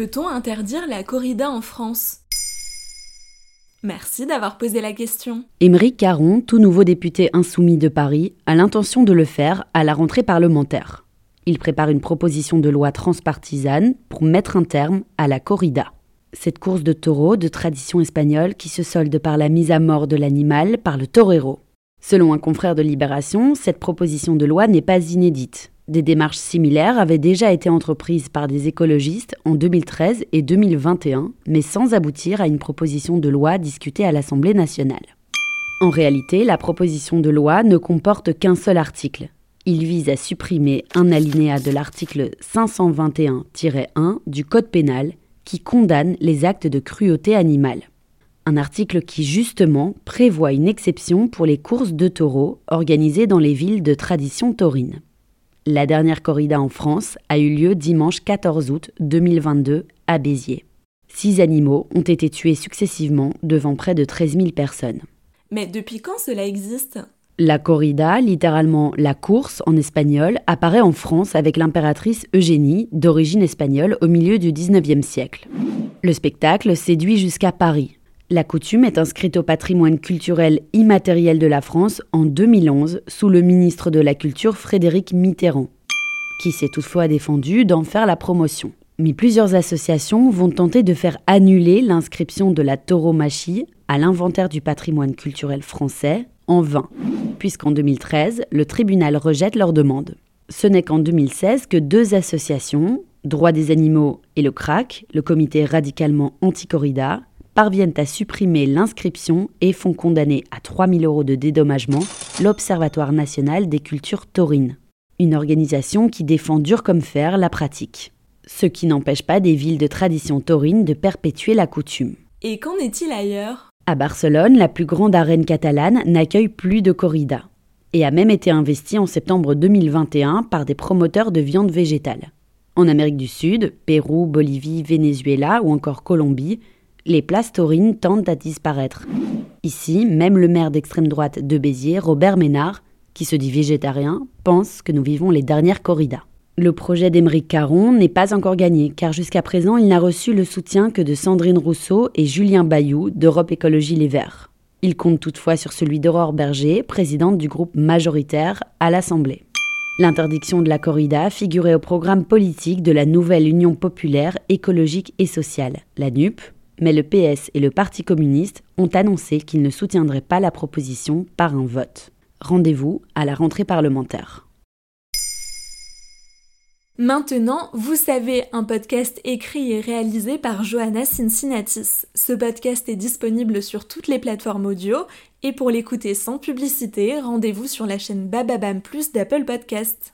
Peut-on interdire la corrida en France? Merci d'avoir posé la question. Émeric Caron, tout nouveau député insoumis de Paris, a l'intention de le faire à la rentrée parlementaire. Il prépare une proposition de loi transpartisane pour mettre un terme à la corrida. Cette course de taureaux de tradition espagnole qui se solde par la mise à mort de l'animal par le torero. Selon un confrère de Libération, cette proposition de loi n'est pas inédite. Des démarches similaires avaient déjà été entreprises par des écologistes en 2013 et 2021, mais sans aboutir à une proposition de loi discutée à l'Assemblée nationale. En réalité, la proposition de loi ne comporte qu'un seul article. Il vise à supprimer un alinéa de l'article 521-1 du Code pénal qui condamne les actes de cruauté animale. Un article qui justement prévoit une exception pour les courses de taureaux organisées dans les villes de tradition taurine. La dernière corrida en France a eu lieu dimanche 14 août 2022 à Béziers. Six animaux ont été tués successivement devant près de 13 000 personnes. Mais depuis quand cela existe? La corrida, littéralement la course en espagnol, apparaît en France avec l'impératrice Eugénie, d'origine espagnole, au milieu du 19e siècle. Le spectacle séduit jusqu'à Paris, la coutume est inscrite au patrimoine culturel immatériel de la France en 2011 sous le ministre de la Culture Frédéric Mitterrand, qui s'est toutefois défendu d'en faire la promotion. Mais plusieurs associations vont tenter de faire annuler l'inscription de la tauromachie à l'inventaire du patrimoine culturel français en vain, puisqu'en 2013, le tribunal rejette leur demande. Ce n'est qu'en 2016 que deux associations, Droits des animaux et le CRAC, le comité radicalement anti-corrida, parviennent à supprimer l'inscription et font condamner à 3 000 euros de dédommagement l'Observatoire national des cultures taurines, une organisation qui défend dur comme fer la pratique. Ce qui n'empêche pas des villes de tradition taurine de perpétuer la coutume. Et qu'en est-il ailleurs? À Barcelone, la plus grande arène catalane n'accueille plus de corrida et a même été investie en septembre 2021 par des promoteurs de viande végétale. En Amérique du Sud, Pérou, Bolivie, Venezuela ou encore Colombie, les places taurines tendent à disparaître. Ici, même le maire d'extrême droite de Béziers, Robert Ménard, qui se dit végétarien, pense que nous vivons les dernières corridas. Le projet d'Émeric Caron n'est pas encore gagné, car jusqu'à présent, il n'a reçu le soutien que de Sandrine Rousseau et Julien Bayou d'Europe Écologie Les Verts. Il compte toutefois sur celui d'Aurore Berger, présidente du groupe majoritaire à l'Assemblée. L'interdiction de la corrida figurait au programme politique de la nouvelle Union populaire écologique et sociale, la NUP, mais le PS et le Parti communiste ont annoncé qu'ils ne soutiendraient pas la proposition par un vote. Rendez-vous à la rentrée parlementaire. Maintenant, vous savez, un podcast écrit et réalisé par Johanna Cincinnatis. Ce podcast est disponible sur toutes les plateformes audio et pour l'écouter sans publicité, rendez-vous sur la chaîne Bababam Plus d'Apple Podcast.